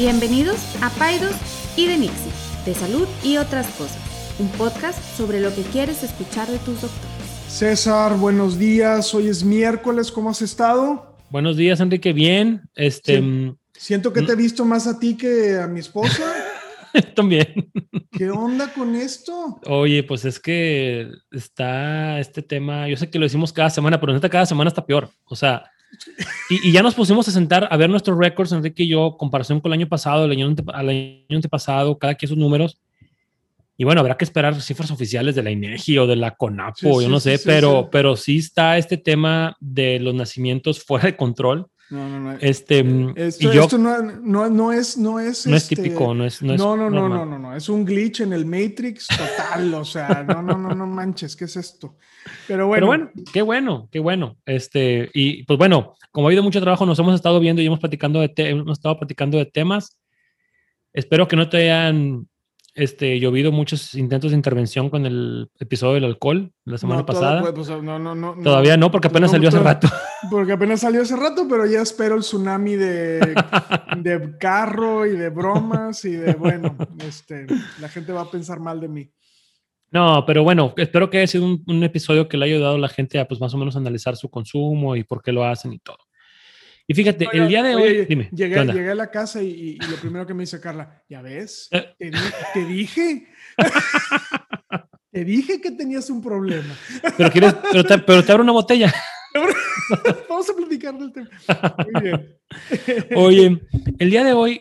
Bienvenidos a Paidos y de Nixie, de salud y otras cosas, un podcast sobre lo que quieres escuchar de tus doctores. César, buenos días. Hoy es miércoles, ¿cómo has estado? Buenos días, Enrique. Bien. Este, Sí. Siento que te he visto más a ti que a mi esposa. También. ¿Qué onda con esto? Oye, pues es que está este tema, yo sé que lo decimos cada semana, pero neta cada semana está peor. O sea, y, y ya nos pusimos a sentar a ver nuestros récords, Enrique y yo, comparación con el año pasado, el año, ante- al año antepasado, cada quien sus números. Y bueno, habrá que esperar cifras oficiales de la INEGI o de la CONAPO, Sí, yo sí, no sé, sí, pero, pero sí está este tema de los nacimientos fuera de control. No, no, no. Este, Esto, y yo, esto no, no, no es, no es, no es este, típico, no es, no es No, no, no, no, no, no. Es un glitch en el Matrix total. o sea, no, no, no, no manches, ¿qué es esto? Pero bueno, Pero bueno, qué bueno, qué bueno. Este, y pues bueno, como ha habido mucho trabajo, nos hemos estado viendo y hemos platicando de hemos estado platicando de temas. Espero que no te hayan este, llovido muchos intentos de intervención con el episodio del alcohol la semana no, pasada. pues, pues, no, no, no, Todavía no, porque apenas salió hace to- rato. Porque apenas salió hace rato, pero ya espero el tsunami de, de carro y de bromas y de, bueno, este, la gente va a pensar mal de mí. No, pero bueno, espero que haya sido un, un episodio que le haya ayudado a la gente a pues más o menos analizar su consumo y por qué lo hacen y todo. Y fíjate, el día de oye, hoy, dime, ¿qué llegué, llegué a la casa y, y- lo primero que me dice Carla, ¿ya ves? Eh. Te, te dije. te dije que tenías un problema. Pero quieres, pero te, pero te abro una botella. Vamos a platicar del tema. Muy bien. Oye, el día de hoy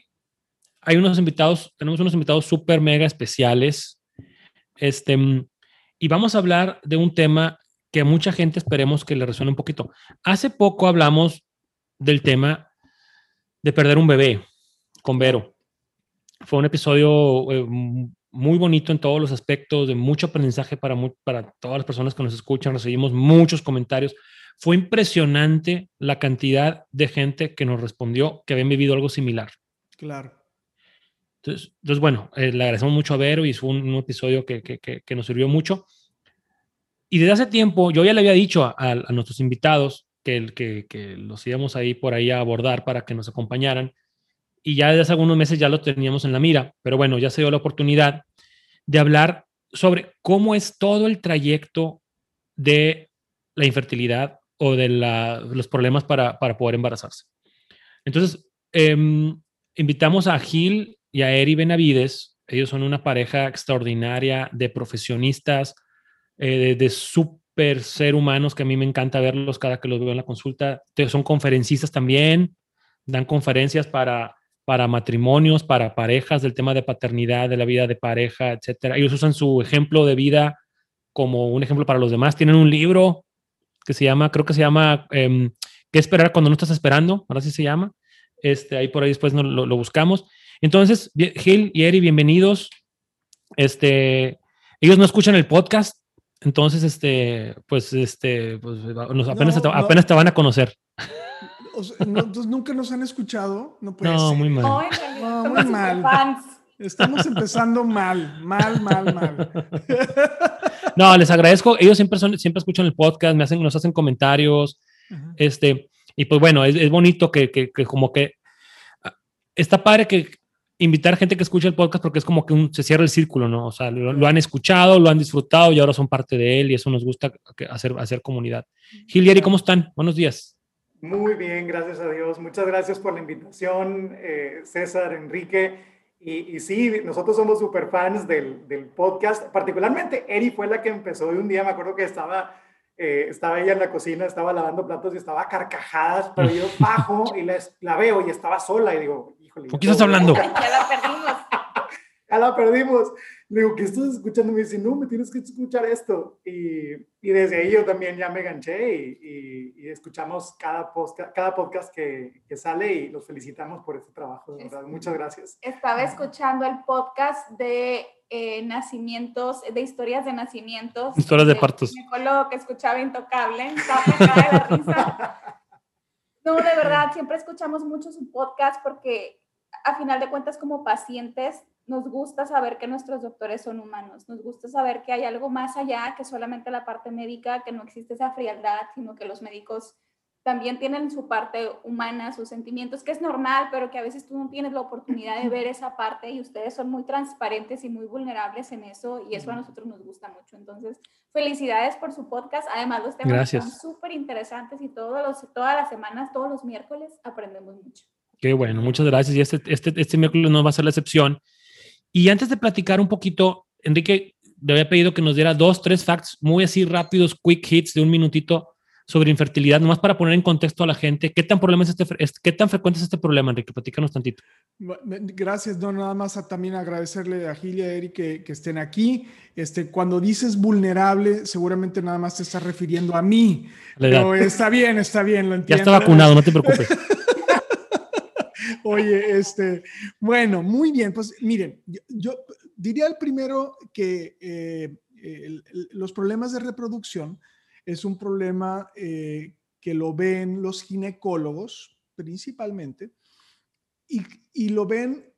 hay unos invitados, tenemos unos invitados súper mega especiales. Este, y vamos a hablar de un tema que a mucha gente esperemos que le resuene un poquito. Hace poco hablamos del tema de perder un bebé con Vero. Fue un episodio eh, muy bonito en todos los aspectos, de mucho aprendizaje para, para todas las personas que nos escuchan. Recibimos muchos comentarios. Fue impresionante la cantidad de gente que nos respondió que habían vivido algo similar. Claro. Entonces, entonces bueno, eh, le agradecemos mucho a Vero y fue un, un episodio que, que- que- que nos sirvió mucho. Y desde hace tiempo, yo ya le había dicho a, a- a nuestros invitados que, que, los íbamos ahí por ahí a abordar para que nos acompañaran. Y ya desde hace algunos meses ya lo teníamos en la mira. Pero bueno, ya se dio la oportunidad de hablar sobre cómo es todo el trayecto de la infertilidad o de los problemas para, para poder embarazarse. Entonces, em, invitamos a Gil y a Eri Benavides. Ellos son una pareja extraordinaria de profesionistas, eh, de, de ser humanos que a mí me encanta verlos cada que los veo en la consulta. Te- Son conferencistas también, dan conferencias para, para matrimonios, para parejas, del tema de paternidad, de la vida de pareja, etcétera. Ellos usan su ejemplo de vida como un ejemplo para los demás. Tienen un libro que se llama, creo que se llama em, ¿Qué esperar cuando no estás esperando? Ahora sí se llama. Este, ahí por ahí después no, lo, buscamos. Entonces, Gil y Eri, bienvenidos. Este, ellos no escuchan el podcast, entonces, este, pues, este, pues, nos- apenas, No, te, no. apenas te van a conocer. O sea, no, entonces, nunca nos han escuchado. No puede No, ser. muy mal. No, muy mal. Estamos empezando mal, mal, mal, mal. No, les agradezco. Ellos siempre son, siempre escuchan el podcast, me hacen, nos hacen comentarios. Ajá. Este, y pues bueno, es, es bonito que, que, que como que ah, está padre que invitar gente que escucha el podcast porque es como que un- se cierra el círculo, ¿no? O sea, lo, lo han escuchado, lo han disfrutado y ahora son parte de él y eso nos gusta hacer, hacer comunidad. Gil y ¿cómo están? Buenos días. Muy bien, gracias a Dios. Muchas gracias por la invitación, eh, César, Enrique. Y, y sí, nosotros somos super fans del, del podcast. Particularmente, Eri fue la que empezó de un día, me acuerdo que estaba, eh, estaba ella en la cocina, estaba lavando platos y estaba a carcajadas, pero yo bajo y la, la veo y estaba sola y digo, híjole. ¿Por qué estás hablando? Ya la perdimos. ya la perdimos. Le digo, ¿qué estás escuchando? Me dice, no, me tienes que escuchar esto. Y, y desde ahí yo también ya me ganché y, y- y escuchamos cada, posca- cada podcast que, que sale y los felicitamos por este trabajo, de verdad. Muchas gracias. Estaba escuchando el podcast de eh, nacimientos, de historias de nacimientos. Historias de partos. ginecólogo que escuchaba Intocable. Estaba pegada de la risa. No, de verdad, siempre escuchamos mucho su podcast porque a final de cuentas como pacientes nos gusta saber que nuestros doctores son humanos, nos gusta saber que hay algo más allá que solamente la parte médica, que no existe esa frialdad, sino que los médicos también tienen su parte humana, sus sentimientos, que es normal, pero que a veces tú no tienes la oportunidad de ver esa parte y ustedes son muy transparentes y muy vulnerables en eso y eso a nosotros nos gusta mucho. Entonces, felicidades por su podcast. Además, los temas son súper interesantes y todos los, todas las semanas, todos los miércoles aprendemos mucho. Qué bueno, muchas gracias. Y este, este, este miércoles no va a ser la excepción. Y antes de platicar un poquito, Enrique, le había pedido que nos diera dos, tres facts muy así rápidos, quick hits de un minutito sobre infertilidad, nomás para poner en contexto a la gente, ¿qué tan, problema es este, qué tan frecuente es este problema, Enrique? Platícanos tantito. Gracias, no, nada más a, también agradecerle a Gil y a Eric que, que, estén aquí. Este, cuando dices vulnerable, seguramente nada más te estás refiriendo a mí, pero está bien, está bien, lo entiendo. Ya está vacunado, no te preocupes. Oye, este, bueno, muy bien, pues miren, yo, diría el primero que eh, los problemas de reproducción es un problema eh, que lo ven los ginecólogos principalmente y, lo ven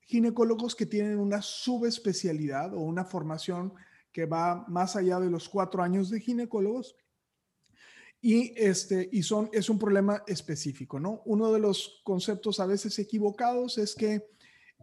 ginecólogos que tienen una subespecialidad o una formación que va más allá de los cuatro años de ginecólogos y, este, y son, es un problema específico, ¿no? Uno de los conceptos a veces equivocados es que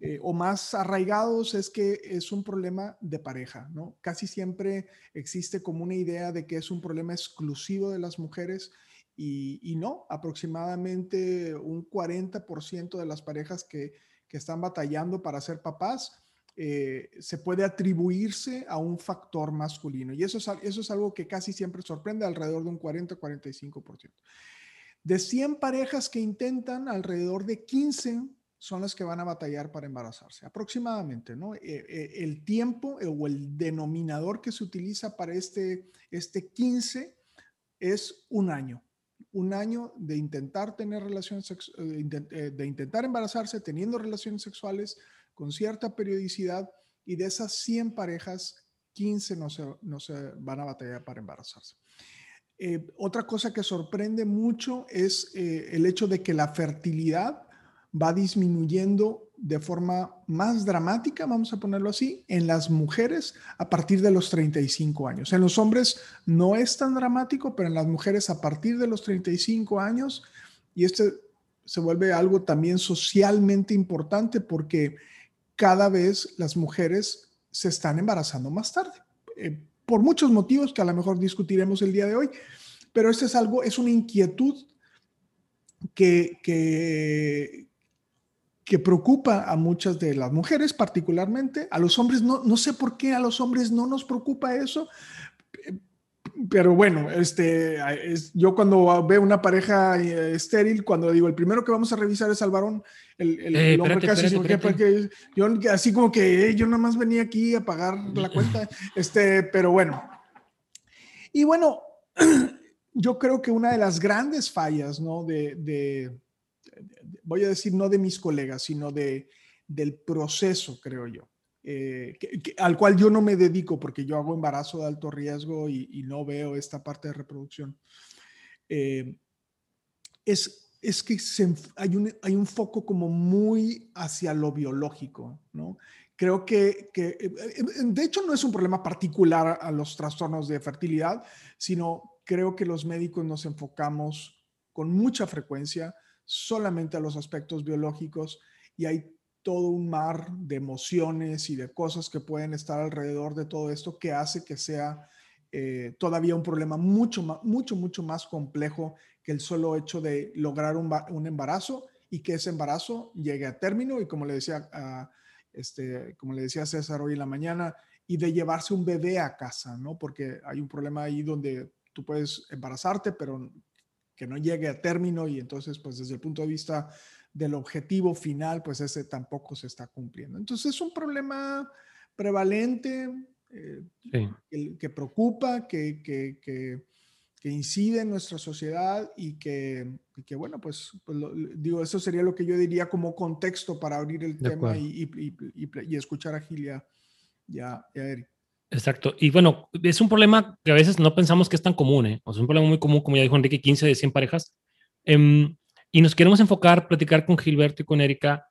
eh, o más arraigados es que es un problema de pareja, ¿no? Casi siempre existe como una idea de que es un problema exclusivo de las mujeres y, no, aproximadamente un 40% de las parejas que, están batallando para ser papás eh, se puede atribuirse a un factor masculino. Y eso es, eso es algo que casi siempre sorprende, alrededor de un 40-45%. De 100 parejas que intentan, alrededor de 15 son las que van a batallar para embarazarse, aproximadamente, ¿no? Eh, eh, el tiempo eh, o el denominador que se utiliza para este, este 15 es un año. Un año de intentar tener relaciones, de intentar embarazarse teniendo relaciones sexuales con cierta periodicidad y de esas 100 parejas, 15 no se, no se van a batallar para embarazarse. otra cosa que sorprende mucho es el hecho de que la fertilidad va disminuyendo de forma más dramática, vamos a ponerlo así, en las mujeres a partir de los 35 años. En los hombres no es tan dramático, pero en las mujeres a partir de los 35 años, y este se vuelve algo también socialmente importante porque cada vez las mujeres se están embarazando más tarde, eh, por muchos motivos que a lo mejor discutiremos el día de hoy, pero este es algo, es una inquietud que, que, que preocupa a muchas de las mujeres particularmente. A los hombres no, no sé por qué a los hombres no nos preocupa eso. Pero bueno, este, yo cuando veo una pareja eh, estéril, cuando digo el primero que vamos a revisar es al varón, el, eh, hombre casi yo así como que yo nada más venía aquí a pagar la cuenta, este, pero bueno. Y bueno, yo creo que una de las grandes fallas, ¿no? de, voy a decir no de mis colegas, sino de, del proceso, creo yo, eh, al cual yo no me dedico porque yo hago embarazo de alto riesgo y, no veo esta parte de reproducción. Eh, es, es que hay, un, hay un foco como muy hacia lo biológico, ¿no? Creo que, que, eh, de hecho, no es un problema particular a los trastornos de fertilidad, sino creo que los médicos nos enfocamos con mucha frecuencia solamente a los aspectos biológicos y hay todo un mar de emociones y de cosas que pueden estar alrededor de todo esto que hace que sea eh, todavía un problema mucho, mucho, mucho más complejo que el solo hecho de lograr un, embarazo y que ese embarazo llegue a término y como le decía, este, como le decía César hoy en la mañana, y de llevarse un bebé a casa, ¿no? Porque hay un problema ahí donde tú puedes embarazarte, pero que no llegue a término y entonces, pues desde el punto de vista del objetivo final, pues ese tampoco se está cumpliendo. Entonces es un problema prevalente eh, que, preocupa, que, que, que, incide en nuestra sociedad y que, que bueno, pues, pues digo, eso sería lo que yo diría como contexto para abrir el tema y, y, y, escuchar a Gilia y a Eric. Exacto. Y bueno, es un problema que a veces no pensamos que es tan común, ¿eh? Es un problema muy común, como ya dijo Enrique, 15 de 100 parejas. Em, y nos queremos enfocar, platicar con Gilberto y con Erika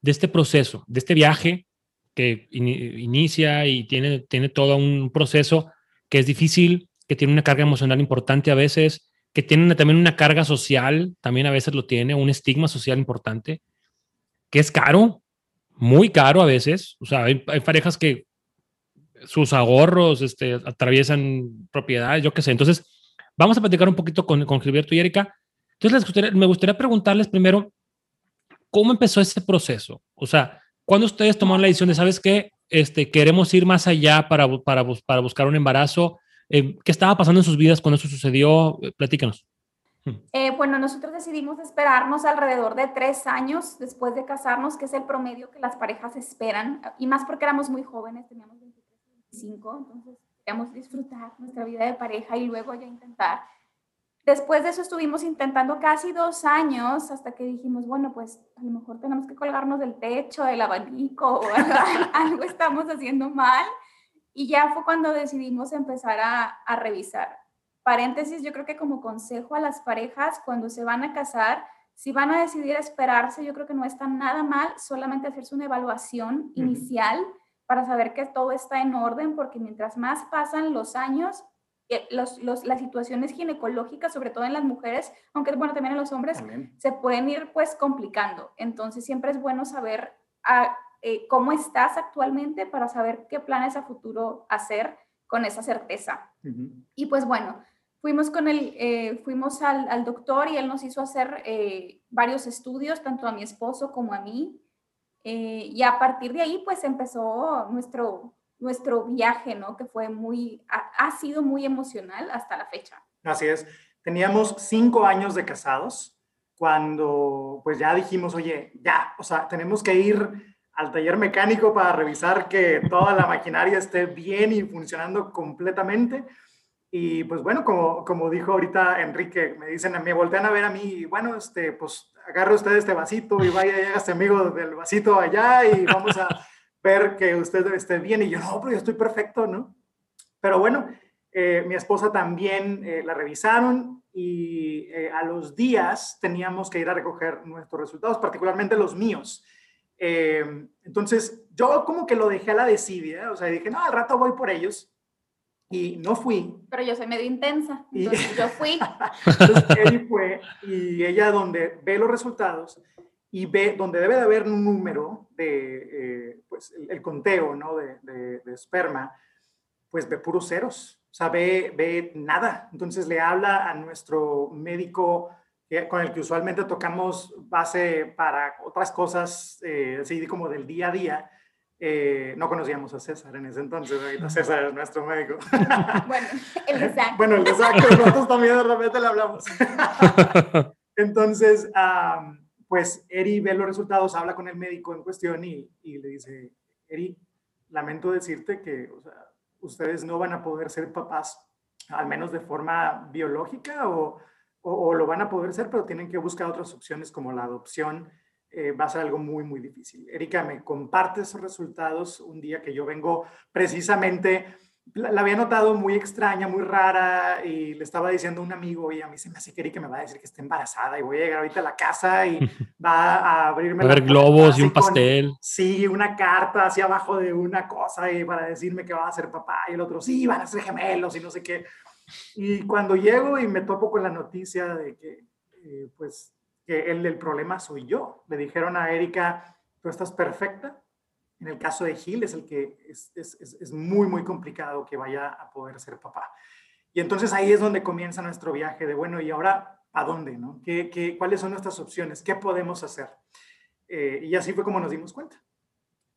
de este proceso, de este viaje que inicia y tiene, tiene todo un proceso que es difícil, que tiene una carga emocional importante a veces, que tienen también una carga social, también a veces lo tiene, un estigma social importante, que es caro, muy caro a veces. O sea, hay, parejas que sus ahorros este, atraviesan propiedades, yo qué sé. Entonces, vamos a platicar un poquito con, con Gilberto y Erika. Entonces, me gustaría preguntarles primero, ¿cómo empezó ese proceso? O sea, ¿cuándo ustedes tomaron la decisión de, sabes qué, este, queremos ir más allá para, para, para buscar un embarazo? Eh, ¿Qué estaba pasando en sus vidas cuando eso sucedió? Eh, platícanos. Hmm. Eh, bueno, nosotros decidimos esperarnos alrededor de tres años después de casarnos, que es el promedio que las parejas esperan, y más porque éramos muy jóvenes, teníamos 23, 25, entonces queríamos disfrutar nuestra vida de pareja y luego ya intentar. Después de eso estuvimos intentando casi dos años hasta que dijimos, bueno, pues a lo mejor tenemos que colgarnos del techo, del abanico, o algo estamos haciendo mal. Y ya fue cuando decidimos empezar a, a revisar. Paréntesis, yo creo que como consejo a las parejas cuando se van a casar, si van a decidir esperarse, yo creo que no está nada mal solamente hacerse una evaluación inicial para saber que todo está en orden, porque mientras más pasan los años, eh, los, los, las situaciones ginecológicas, sobre todo en las mujeres, aunque bueno, también en los hombres, se pueden ir pues complicando. Entonces siempre es bueno saber a, eh, cómo estás actualmente para saber qué planes a futuro hacer con esa certeza. Y pues bueno, fuimos, con el, eh, fuimos al, al, doctor y él nos hizo hacer eh, varios estudios, tanto a mi esposo como a mí. Y a partir de ahí pues empezó nuestro, nuestro viaje, ¿no? Que fue muy, ha, ha sido muy emocional hasta la fecha. Así es. Teníamos cinco años de casados cuando pues ya dijimos, oye, ya, o sea, tenemos que ir al taller mecánico para revisar que toda la maquinaria esté bien y funcionando completamente. Y pues bueno, como, como dijo ahorita Enrique, me dicen mí, voltean a ver a mí, bueno, este, pues agarre usted este vasito y vaya, este amigo del vasito allá y vamos a ver que usted esté bien. Y yo, no, pero yo estoy perfecto, ¿no? Pero bueno, eh, mi esposa también eh, la revisaron y eh, a los días teníamos que ir a recoger nuestros resultados, particularmente los míos. Entonces, yo como que lo dejé a la desidia, o sea, dije, no, al rato voy por ellos. Y no fui. Pero yo soy medio intensa, entonces y, yo fui. entonces, fue y ella donde ve los resultados y ve donde debe de haber un número de, eh, pues, el, conteo, ¿no? De, de, de, esperma, pues ve puros ceros, o sea, ve, ve nada. Entonces le habla a nuestro médico con el que usualmente tocamos base para otras cosas, eh, así como del día a día. Eh, no conocíamos a César en ese entonces, ahorita César es nuestro médico. bueno, el exacto. Bueno, el exacto, nosotros también de repente le hablamos. entonces, pues Eri ve los resultados, habla con el médico en cuestión y, y le dice, Eri, lamento decirte que o sea, ustedes no van a poder ser papás, al menos de forma biológica o o, lo van a poder ser, pero tienen que buscar otras opciones como la adopción. Eh, va a ser algo muy, muy difícil. Erika, me comparte esos resultados un día que yo vengo precisamente, la, había notado muy extraña, muy rara, y le estaba diciendo a un amigo, y a mí se me hace que Erika me va a decir que está embarazada, y voy a llegar ahorita a la casa y va a abrirme... a ver globos y un pastel. sí, una carta hacia abajo de una cosa, y para decirme que va a ser papá, y el otro, sí, van a ser gemelos, y no sé qué. Y cuando llego y me topo con la noticia de que, eh, pues, que el, problema soy yo, le dijeron a Erika, tú estás perfecta. En el caso de Gil es el que es, es, es, muy, muy complicado que vaya a poder ser papá. Y entonces ahí es donde comienza nuestro viaje de, bueno, ¿y ahora a dónde? No? ¿Qué, qué, cuáles son nuestras opciones? ¿Qué podemos hacer? Eh, y así fue como nos dimos cuenta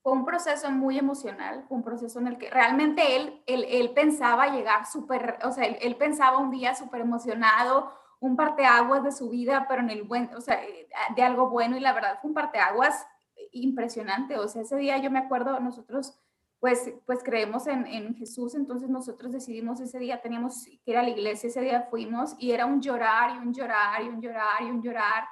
fue un proceso muy emocional, un proceso en el que realmente él, él, él pensaba llegar súper, o sea, él, pensaba un día súper emocionado, un parteaguas de su vida, pero en el buen, o sea, eh, de algo bueno y la verdad fue un parteaguas impresionante, o sea, ese día yo me acuerdo, nosotros pues, pues creemos en, en Jesús, entonces nosotros decidimos ese día, teníamos que ir a la iglesia, ese día fuimos y era un llorar y un llorar y un llorar y un llorar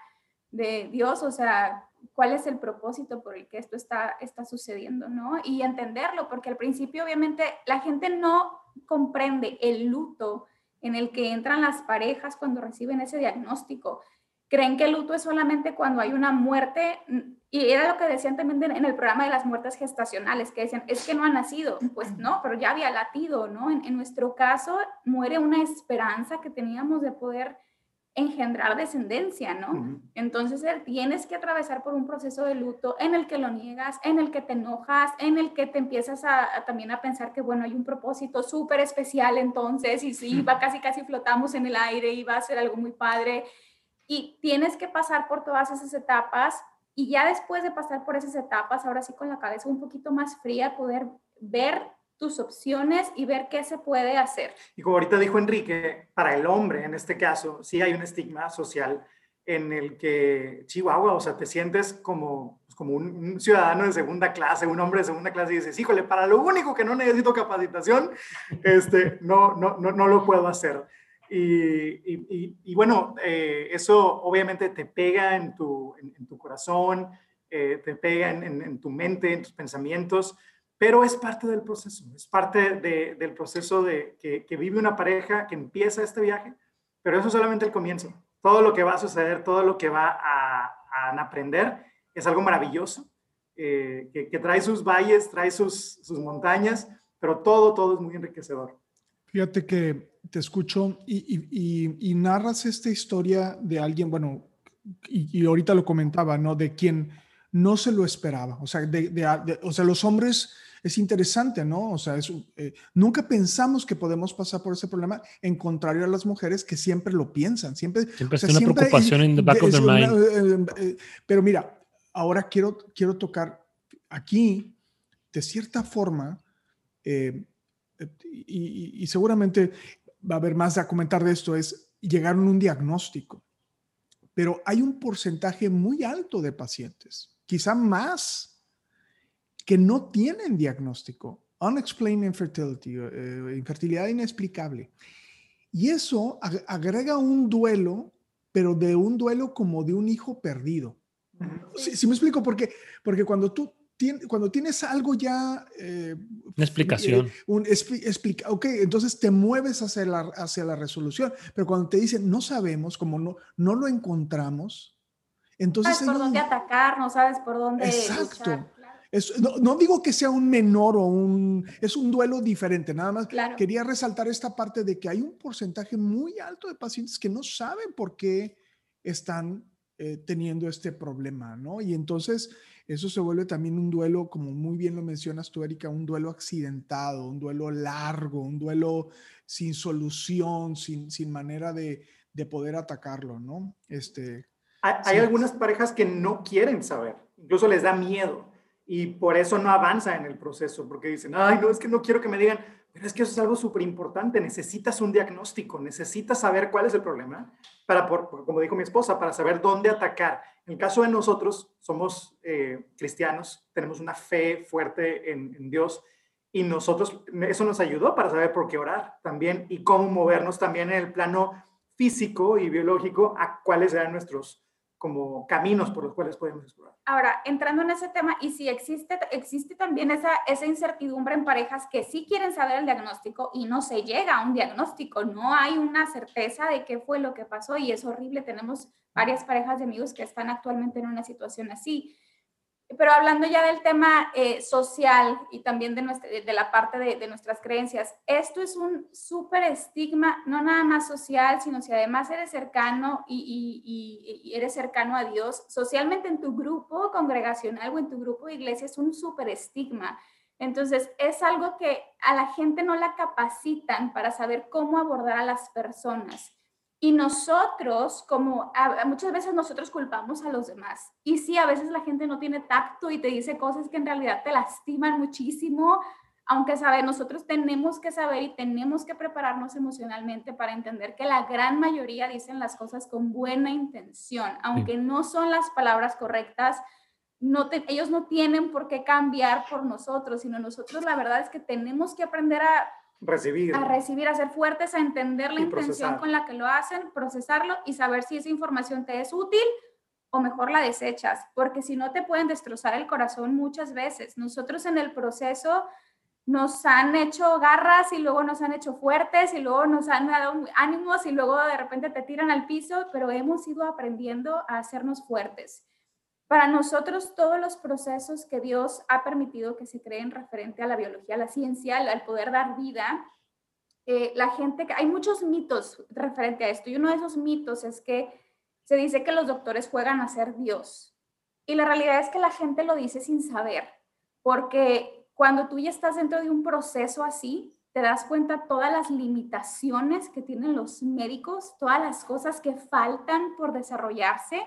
de Dios, o sea, cuál es el propósito por el que esto está, está sucediendo, ¿no? Y entenderlo, porque al principio obviamente la gente no comprende el luto en el que entran las parejas cuando reciben ese diagnóstico. Creen que el luto es solamente cuando hay una muerte, y era lo que decían también en el programa de las muertes gestacionales, que decían, es que no ha nacido, pues no, pero ya había latido, ¿no? En, en nuestro caso, muere una esperanza que teníamos de poder engendrar descendencia, ¿no? Entonces eh, tienes que atravesar por un proceso de luto en el que lo niegas, en el que te enojas, en el que te empiezas a, también a pensar que, bueno, hay un propósito súper especial entonces y sí, va casi, casi flotamos en el aire y va a ser algo muy padre. Y tienes que pasar por todas esas etapas y ya después de pasar por esas etapas, ahora sí con la cabeza un poquito más fría, poder ver tus opciones y ver qué se puede hacer. Y como ahorita dijo Enrique, para el hombre en este caso, sí hay un estigma social en el que, Chihuahua, o sea, te sientes como, pues, como un, ciudadano de segunda clase, un hombre de segunda clase y dices, híjole, para lo único que no necesito capacitación, este, no, no, no, no lo puedo hacer. Y, y, bueno, eh, eso obviamente te pega en tu, en, tu corazón, eh, te pega en, en, tu mente, en tus pensamientos, pero es parte del proceso, es parte del proceso de que, vive una pareja que empieza este viaje, pero eso es solamente el comienzo. Todo lo que va a suceder, todo lo que va a, aprender es algo maravilloso, eh, que, trae sus valles, trae sus, sus montañas, pero todo, todo es muy enriquecedor. Fíjate que te escucho y, narras esta historia de alguien, bueno, y, ahorita lo comentaba, ¿no? De quien no se lo esperaba. O sea, de, o sea los hombres es interesante, ¿no? O sea, eh, nunca pensamos que podemos pasar por ese problema, en contrario a las mujeres que siempre lo piensan, siempre. Siempre es una preocupación en back of their mind. Eh, eh, pero mira, ahora quiero, quiero tocar aquí, de cierta forma, y, y, seguramente va a haber más a comentar de esto, es llegaron a un diagnóstico. Pero hay un porcentaje muy alto de pacientes, quizá más que no tienen diagnóstico. Unexplained infertility, eh, infertilidad inexplicable. Y eso agrega un duelo, pero de un duelo como de un hijo perdido. Si me explico? Porque, porque cuando tú tienes, cuando tienes algo ya... Eh, Una explicación. Eh, un, explica, ok, entonces te mueves hacia la, hacia la resolución. Pero cuando te dicen, no sabemos, como no, no lo encontramos, entonces... Sabes por dónde atacar, no sabes por dónde... Exacto no, digo que sea un menor o un, es un duelo diferente, nada más quería resaltar esta parte de que hay un porcentaje muy alto de pacientes que no saben por qué están eh, teniendo este problema, ¿no? Y entonces eso se vuelve también un duelo, como muy bien lo mencionas tú, Erika, un duelo accidentado, un duelo largo, un duelo sin solución, sin, sin manera de, de poder atacarlo, ¿no? Este, hay algunas parejas que no quieren saber, incluso les da miedo y por eso no avanza en el proceso, porque dicen, ay, no, es que no quiero que me digan, pero es que eso es algo súper importante, necesitas un diagnóstico, necesitas saber cuál es el problema, para, por, como dijo mi esposa, para saber dónde atacar. En el caso de nosotros, somos eh, cristianos, tenemos una fe fuerte en, en Dios y nosotros, eso nos ayudó para saber por qué orar también y cómo movernos también en el plano físico y biológico a cuáles eran nuestros como caminos por los cuales podemos explorar. Ahora, entrando en ese tema, y si existe, existe también esa, esa incertidumbre en parejas que sí quieren saber el diagnóstico y no se llega a un diagnóstico, no hay una certeza de qué fue lo que pasó y es horrible. Tenemos varias parejas de amigos que están actualmente en una situación así. Pero hablando ya del tema eh, social y también de, nuestra, de la parte de, de, nuestras creencias, esto es un súper estigma, no nada más social, sino si además eres cercano y, y, y, eres cercano a Dios, socialmente en tu grupo congregacional o en tu grupo de iglesia es un súper estigma. Entonces, es algo que a la gente no la capacitan para saber cómo abordar a las personas. Y nosotros, como muchas veces nosotros culpamos a los demás. Y sí, a veces la gente no tiene tacto y te dice cosas que en realidad te lastiman muchísimo, aunque sabe, nosotros tenemos que saber y tenemos que prepararnos emocionalmente para entender que la gran mayoría dicen las cosas con buena intención, aunque no son las palabras correctas. No ellos no tienen por qué cambiar por nosotros, sino nosotros la verdad es que tenemos que aprender a recibir. A recibir, a ser fuertes, a entender la intención con la que lo hacen, procesarlo y saber si esa información te es útil o mejor la desechas, porque si no te pueden destrozar el corazón muchas veces. Nosotros en el proceso nos han hecho garras y luego nos han hecho fuertes y luego nos han dado ánimos y luego de repente te tiran al piso, pero hemos ido aprendiendo a hacernos fuertes. Para nosotros, todos los procesos que Dios ha permitido que se creen referente a la biología, a la ciencia, al poder dar vida, eh, la gente, hay muchos mitos referente a esto y uno de esos mitos es que se dice que los doctores juegan a ser Dios. Y la realidad es que la gente lo dice sin saber, porque cuando tú ya estás dentro de un proceso así, te das cuenta todas las limitaciones que tienen los médicos, todas las cosas que faltan por desarrollarse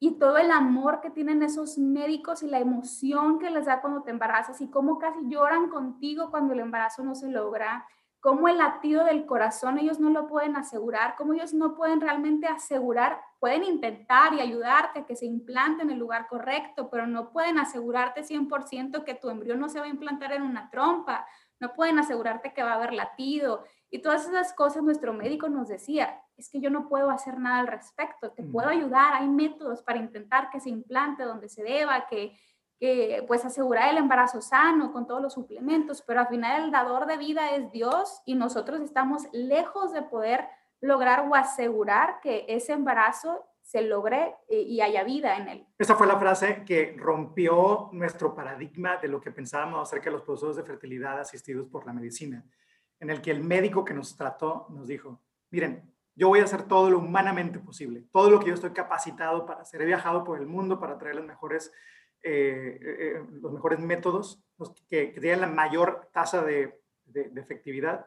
y todo el amor que tienen esos médicos y la emoción que les da cuando te embarazas y cómo casi lloran contigo cuando el embarazo no se logra, cómo el latido del corazón ellos no lo pueden asegurar, cómo ellos no pueden realmente asegurar, pueden intentar y ayudarte a que se implante en el lugar correcto, pero no pueden asegurarte 100% que tu embrión no se va a implantar en una trompa no pueden asegurarte que va a haber latido. Y todas esas cosas nuestro médico nos decía, es que yo no puedo hacer nada al respecto, te puedo ayudar, hay métodos para intentar que se implante donde se deba, que, que pues asegurar el embarazo sano con todos los suplementos, pero al final el dador de vida es Dios y nosotros estamos lejos de poder lograr o asegurar que ese embarazo se logre eh, y haya vida en él. Esa fue la frase que rompió nuestro paradigma de lo que pensábamos acerca de los procesos de fertilidad asistidos por la medicina, en el que el médico que nos trató nos dijo, miren, yo voy a hacer todo lo humanamente posible, todo lo que yo estoy capacitado para hacer. He viajado por el mundo para traer los mejores, eh, eh, los mejores métodos los que, que, tienen la mayor tasa de, de, de, efectividad,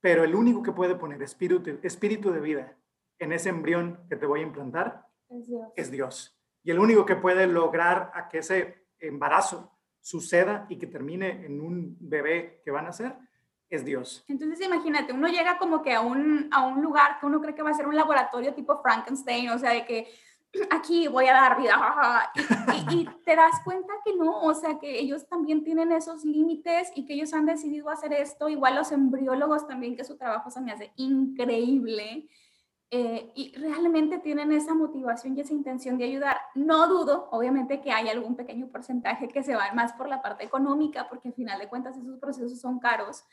pero el único que puede poner espíritu, espíritu de vida en ese embrión que te voy a implantar es Dios. es Dios. Y el único que puede lograr a que ese embarazo suceda y que termine en un bebé que van a ser es Dios. Entonces imagínate, uno llega como que a un, a un lugar que uno cree que va a ser un laboratorio tipo Frankenstein, o sea, de que aquí voy a dar vida, y, y, te das cuenta que no, o sea, que ellos también tienen esos límites y que ellos han decidido hacer esto, igual los embriólogos también, que su trabajo se me hace increíble, eh, y realmente tienen esa motivación y esa intención de ayudar. No dudo, obviamente, que hay algún pequeño porcentaje que se va más por la parte económica, porque al final de cuentas esos procesos son caros,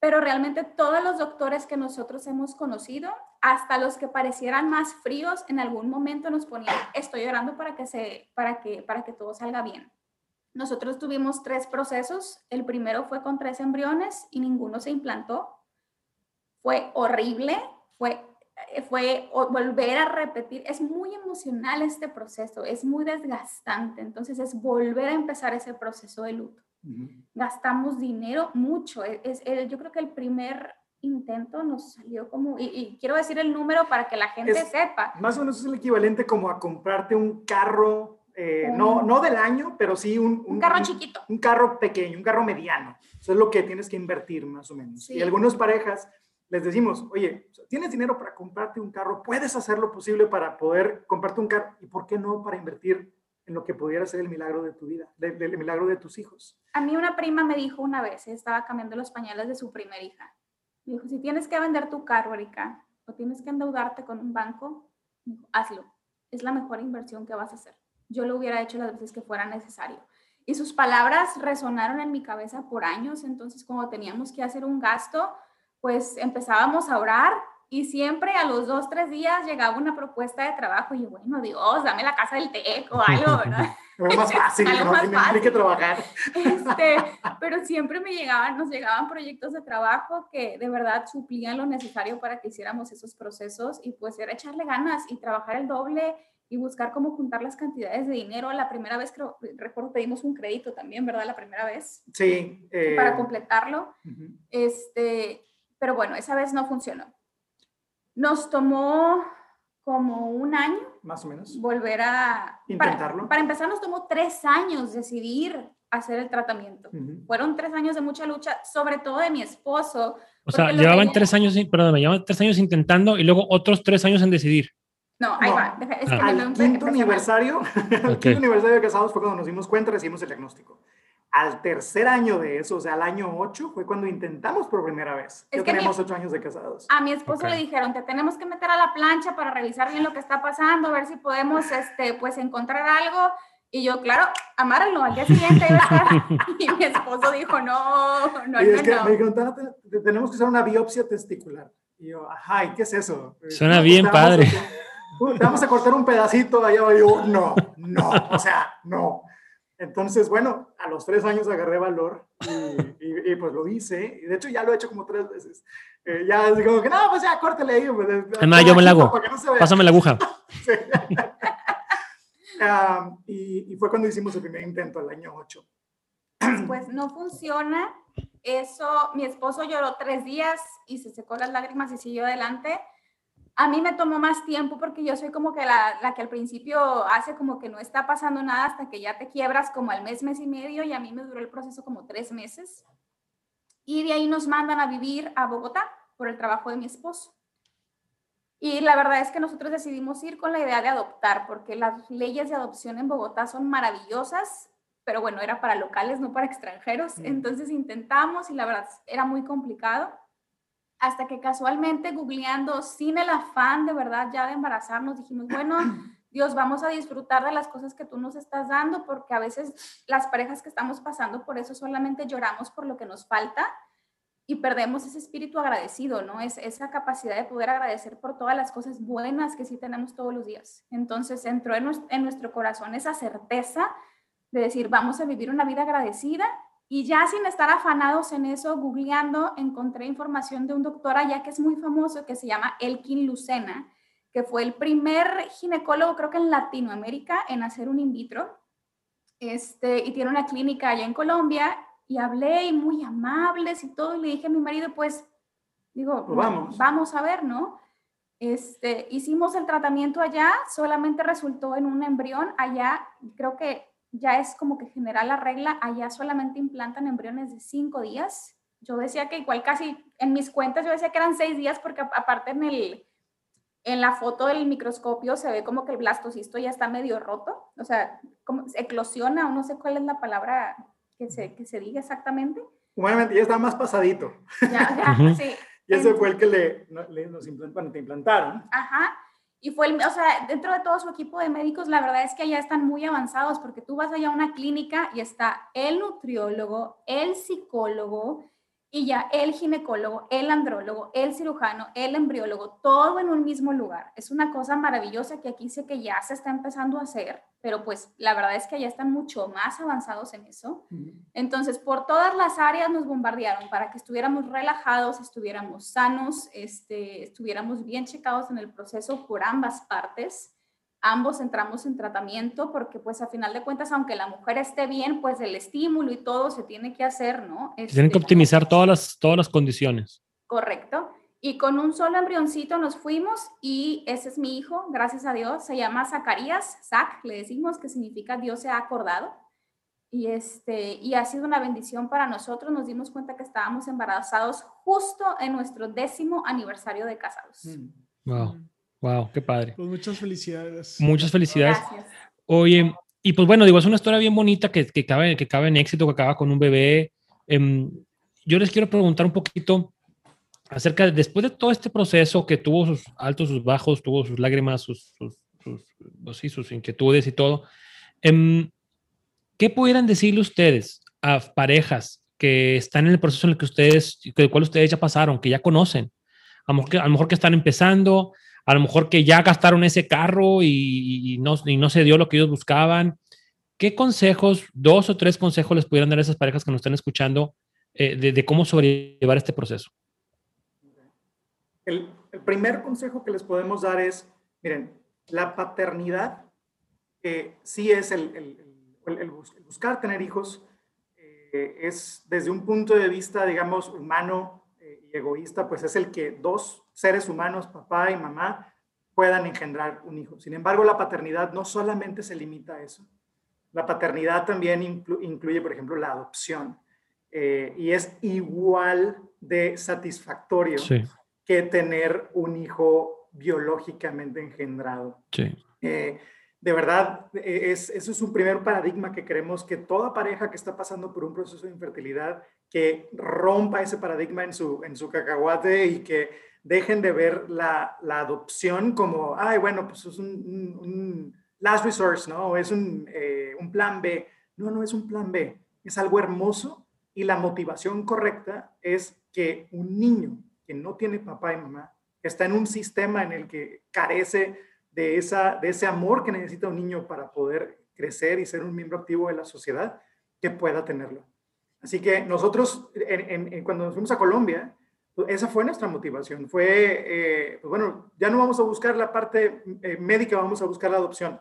pero realmente todos los doctores que nosotros hemos conocido, hasta los que parecieran más fríos, en algún momento nos ponían, estoy llorando para que, se, para que, para que todo salga bien. Nosotros tuvimos tres procesos. El primero fue con tres embriones y ninguno se implantó. Fue horrible, fue eh, fue volver a repetir, es muy emocional este proceso, es muy desgastante, entonces es volver a empezar ese proceso de luto. Gastamos dinero mucho, e, es, yo creo que el primer intento nos salió como, y, quiero decir el número para que la gente sepa. Más o menos es el equivalente como a comprarte un carro, eh, no, no del año, pero sí un, un, carro chiquito. Un carro pequeño, un carro mediano. Eso es lo que tienes que invertir más o menos. Y algunas parejas les decimos, oye, tienes dinero para comprarte un carro, puedes hacer lo posible para poder comprarte un carro, ¿y por qué no para invertir en lo que pudiera ser el milagro de tu vida, el milagro de tus hijos? A mí una prima me dijo una vez, estaba cambiando los pañales de su primera hija, me dijo, si tienes que vender tu carro, Erika, o tienes que endeudarte con un banco, hazlo, es la mejor inversión que vas a hacer. Yo lo hubiera hecho las veces que fuera necesario. Y sus palabras resonaron en mi cabeza por años, entonces como teníamos que hacer un gasto, pues empezábamos a orar y siempre a los dos, tres días llegaba una propuesta de trabajo y yo, bueno, Dios, dame la casa del TEC o algo, ¿verdad? Es más fácil, no, más fácil. que trabajar. Este, pero siempre me llegaban, nos llegaban proyectos de trabajo que de verdad suplían lo necesario para que hiciéramos esos procesos y pues era echarle ganas y trabajar el doble y buscar cómo juntar las cantidades de dinero. La primera vez, creo, recuerdo, pedimos un crédito también, ¿verdad? La primera vez. Sí. Eh, para completarlo. Este, pero bueno, esa vez no funcionó. Nos tomó como un año. Más o menos. Volver a... Intentarlo. Para, empezar nos tomó tres años decidir hacer el tratamiento. Fueron tres años de mucha lucha, sobre todo de mi esposo. O sea, llevaban tres años, perdón, me llevaban tres años intentando y luego otros tres años en decidir. No, ahí va. Es que ah. al quinto aniversario, el quinto aniversario de casados fue cuando nos dimos cuenta y recibimos el diagnóstico. Al tercer año de eso, o sea, al año 8, fue cuando intentamos por primera vez. Es que tenemos ocho años de casados. A mi esposo le dijeron, te tenemos que meter a la plancha para revisar bien lo que está pasando, a ver si podemos, este, pues, encontrar algo. Y yo, claro, amárralo, al día siguiente iba a estar. y mi esposo dijo, no, no, y es no, que no. Me dijeron, tenemos que hacer una biopsia testicular. Y yo, ajá, ¿y qué es eso? Suena bien padre. vamos a cortar un pedacito allá. Y yo, no, no, o sea, no. Entonces, bueno, a los tres años agarré valor y, pues lo hice. Y de hecho ya lo he hecho como tres veces. Eh, ya digo que no, pues ya córtele ahí. Pues, yo me la hago. Pásame la aguja. y, fue cuando hicimos el primer intento, el año 8. Pues no funciona. Eso, mi esposo lloró tres días y se secó las lágrimas y siguió adelante a mí me tomó más tiempo porque yo soy como que la, la, que al principio hace como que no está pasando nada hasta que ya te quiebras como al mes, mes y medio y a mí me duró el proceso como tres meses. Y de ahí nos mandan a vivir a Bogotá por el trabajo de mi esposo. Y la verdad es que nosotros decidimos ir con la idea de adoptar porque las leyes de adopción en Bogotá son maravillosas, pero bueno, era para locales, no para extranjeros. Entonces intentamos y la verdad era muy complicado hasta que casualmente googleando sin el afán de verdad ya de embarazarnos, dijimos, bueno, Dios, vamos a disfrutar de las cosas que tú nos estás dando, porque a veces las parejas que estamos pasando por eso solamente lloramos por lo que nos falta y perdemos ese espíritu agradecido, ¿no? Es esa capacidad de poder agradecer por todas las cosas buenas que sí tenemos todos los días. Entonces entró en nuestro, en nuestro corazón esa certeza de decir, vamos a vivir una vida agradecida y ya sin estar afanados en eso, googleando, encontré información de un doctor allá que es muy famoso, que se llama Elkin Lucena, que fue el primer ginecólogo, creo que en Latinoamérica, en hacer un in vitro. Este, y tiene una clínica allá en Colombia. Y hablé y muy amables y todo. Y le dije a mi marido, pues, digo, pues vamos. vamos a ver, ¿no? Este, hicimos el tratamiento allá, solamente resultó en un embrión allá, creo que ya es como que general la regla, allá solamente implantan embriones de cinco días. Yo decía que igual casi en mis cuentas yo decía que eran seis días porque aparte en, el, en la foto del microscopio se ve como que el blastocisto ya está medio roto, o sea, como eclosiona o no sé cuál es la palabra que se, que se diga exactamente. Humanamente ya está más pasadito. Ya, ya, sí. y ese fue el que le, le, nos implantaron. Ajá. Y fue, el, o sea, dentro de todo su equipo de médicos, la verdad es que allá están muy avanzados porque tú vas allá a una clínica y está el nutriólogo, el psicólogo, y ya el ginecólogo, el andrólogo, el cirujano, el embriólogo, todo en un mismo lugar. Es una cosa maravillosa que aquí sé que ya se está empezando a hacer, pero pues la verdad es que ya están mucho más avanzados en eso. Entonces, por todas las áreas nos bombardearon para que estuviéramos relajados, estuviéramos sanos, este, estuviéramos bien checados en el proceso por ambas partes ambos entramos en tratamiento porque pues a final de cuentas, aunque la mujer esté bien, pues el estímulo y todo se tiene que hacer, ¿no? Se tienen que este, optimizar todas las, todas las condiciones. Correcto. Y con un solo embrioncito nos fuimos y ese es mi hijo, gracias a Dios, se llama Zacarías, Zac, le decimos que significa Dios se ha acordado. Y, este, y ha sido una bendición para nosotros. Nos dimos cuenta que estábamos embarazados justo en nuestro décimo aniversario de casados. Wow. Wow, qué padre. Pues muchas felicidades. Muchas felicidades. Oye, y pues bueno, digo, es una historia bien bonita que, que, cabe, que cabe en éxito, que acaba con un bebé. Em, yo les quiero preguntar un poquito acerca de, después de todo este proceso que tuvo sus altos, sus bajos, tuvo sus lágrimas, sus, sus, sus, pues sí, sus inquietudes y todo, em, ¿qué pudieran decirle ustedes a parejas que están en el proceso en el que ustedes, el cual ustedes ya pasaron, que ya conocen? A lo mejor a lo mejor que están empezando, a lo mejor que ya gastaron ese carro y, no, se dio lo que ellos buscaban. ¿Qué consejos, dos o tres consejos les pudieran dar a esas parejas que nos están escuchando eh, de, cómo sobrellevar este proceso? El, primer consejo que les podemos dar es, miren, la paternidad eh, sí es el, buscar tener hijos, eh, es desde un punto de vista, digamos, humano y egoísta, pues es el que dos seres humanos, papá y mamá, puedan engendrar un hijo. Sin embargo, la paternidad no solamente se limita a eso. La paternidad también incluye, por ejemplo, la adopción. Eh, y es igual de satisfactorio que tener un hijo biológicamente engendrado. Sí. Eh, de verdad, e, es, eso es un primer paradigma que queremos que toda pareja que está pasando por un proceso de infertilidad, que rompa ese paradigma en su, en su cacahuate y que dejen de ver la, la adopción como, ay, bueno, pues es un, last resource, ¿no? Es un, eh, un plan B. No, no es un plan B, es algo hermoso y la motivación correcta es que un niño que no tiene papá y mamá, está en un sistema en el que carece de, esa, de ese amor que necesita un niño para poder crecer y ser un miembro activo de la sociedad que pueda tenerlo. Así que nosotros, cuando nos fuimos a Colombia, esa fue nuestra motivación. Fue, eh, pues bueno, ya no vamos a buscar la parte eh, médica, vamos a buscar la adopción.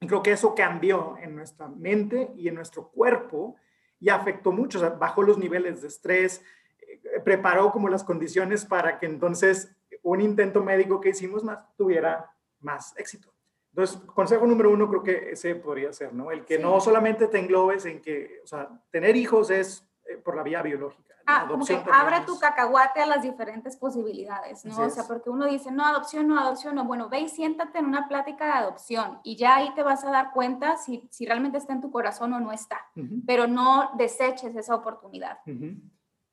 Y creo que eso cambió en nuestra mente y en nuestro cuerpo y afectó mucho, o sea, bajó los niveles de estrés, eh, preparó como las condiciones para que entonces un intento médico que hicimos más tuviera más éxito. Entonces, consejo número uno creo que ese podría ser, ¿no? El que no solamente te englobes en que, o sea, tener hijos es por la vía biológica. Ah, como que abre tu cacahuate a las diferentes posibilidades, ¿no? o sea, porque uno dice, no, adopción, no, adopción, no. Bueno, ve y siéntate en una plática de adopción y ya ahí te vas a dar cuenta si, si realmente está en tu corazón o no está, pero no deseches esa oportunidad.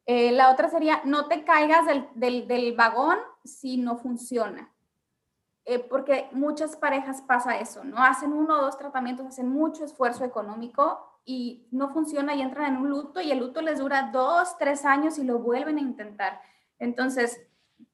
Eh, la otra sería, no te caigas del, del, del vagón si no funciona. Eh, porque muchas parejas pasa eso, ¿no? Hacen uno o dos tratamientos, hacen mucho esfuerzo económico y no funciona y entran en un luto y el luto les dura dos, tres años y lo vuelven a intentar. Entonces,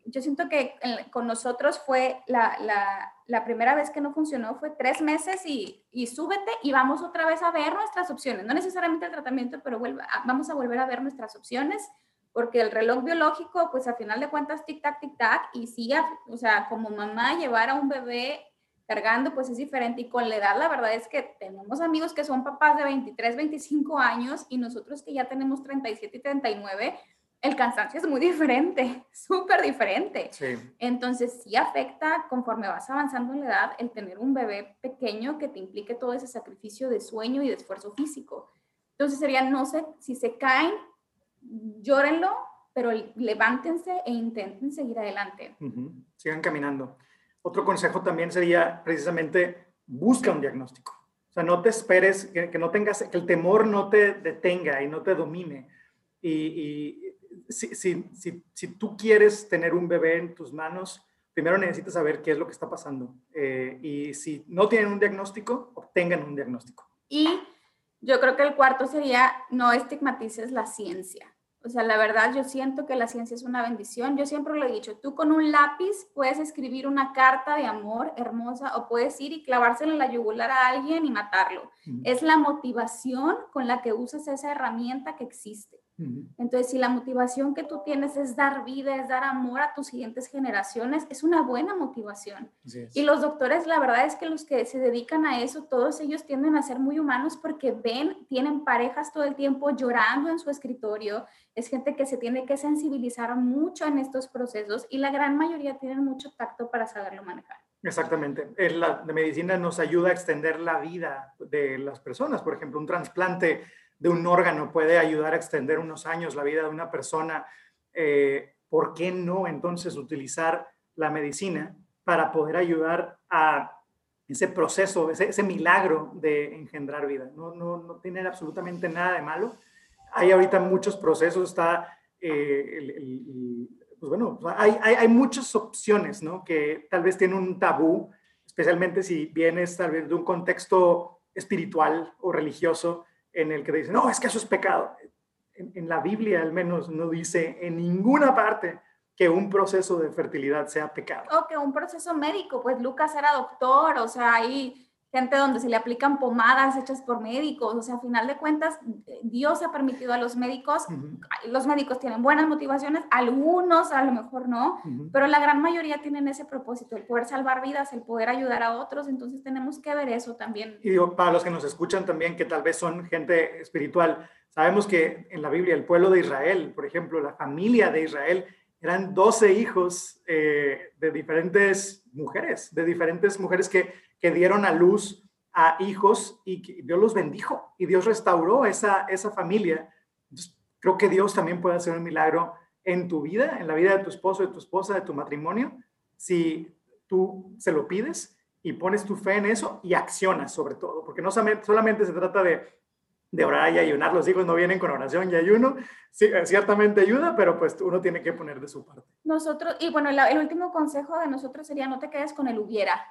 yo siento que con nosotros fue la, la, la primera vez que no funcionó, fue tres meses y, y, súbete y vamos otra vez a ver nuestras opciones, no necesariamente el tratamiento, pero vuelve, vamos a volver a ver nuestras opciones porque el reloj biológico, pues al final de cuentas, tic-tac, tic-tac, y sí, o sea, como mamá llevar a un bebé cargando, pues es diferente. Y con la edad, la verdad es que tenemos amigos que son papás de 23, 25 años y nosotros que ya tenemos 37 y 39, el cansancio es muy diferente, súper diferente. Sí. Entonces sí afecta conforme vas avanzando en la edad el tener un bebé pequeño que te implique todo ese sacrificio de sueño y de esfuerzo físico. Entonces sería, no sé, si se caen, llórenlo, pero levántense e intenten seguir adelante. Sigan caminando. Otro consejo también sería precisamente busca un diagnóstico. O sea, no te esperes, que, no tengas, el temor no te detenga y no te domine. Y, si, si, si, si, tú quieres tener un bebé en tus manos, primero necesitas saber qué es lo que está pasando. Eh, y si no tienen un diagnóstico, obtengan un diagnóstico. Y yo creo que el cuarto sería no estigmatices la ciencia. O sea, la verdad, yo siento que la ciencia es una bendición. Yo siempre lo he dicho, tú con un lápiz puedes escribir una carta de amor hermosa o puedes ir y clavársela en la yugular a alguien y matarlo. Es la motivación con la que usas esa herramienta que existe. Entonces, si la motivación que tú tienes es dar vida, es dar amor a tus siguientes generaciones, es una buena motivación. Y los doctores, la verdad es que los que se dedican a eso, todos ellos tienden a ser muy humanos porque ven, tienen parejas todo el tiempo llorando en su escritorio. Es gente que se tiene que sensibilizar mucho en estos procesos y la gran mayoría tienen mucho tacto para saberlo manejar. Exactamente. La medicina nos ayuda a extender la vida de las personas. Por ejemplo, un trasplante de un órgano puede ayudar a extender unos años la vida de una persona, eh, ¿por qué no entonces utilizar la medicina para poder ayudar a ese proceso, ese, milagro de engendrar vida? No, no, no, tiene absolutamente nada de malo. Hay ahorita muchos procesos, está, eh, pues bueno, hay, hay, hay, muchas opciones, ¿no? Que tal vez tienen un tabú, especialmente si vienes tal vez de un contexto espiritual o religioso, en el que dice, no, es que eso es pecado. En, la Biblia al menos no dice en ninguna parte que un proceso de fertilidad sea pecado. O que un proceso médico, pues Lucas era doctor, o sea, ahí gente donde se le aplican pomadas hechas por médicos, o sea, a final de cuentas, Dios ha permitido a los médicos, los médicos tienen buenas motivaciones, algunos a lo mejor no, pero la gran mayoría tienen ese propósito, el poder salvar vidas, el poder ayudar a otros, entonces tenemos que ver eso también. Y digo, para los que nos escuchan también, que tal vez son gente espiritual, sabemos que en la Biblia el pueblo de Israel, por ejemplo, la familia de Israel, eran 12 hijos eh, de diferentes mujeres, de diferentes mujeres que que dieron a luz a hijos y Dios los bendijo y Dios restauró esa, esa familia. creo que Dios también puede hacer un milagro en tu vida, en la vida de tu esposo, de tu esposa, de tu matrimonio, si tú se lo pides y pones tu fe en eso y accionas sobre todo, porque no solamente se trata de, de orar y ayunar, los hijos no vienen con oración y ayuno, sí, ciertamente ayuda, pero pues uno tiene que poner de su parte. Nosotros, y bueno, el último consejo de nosotros sería no te quedes con el hubiera,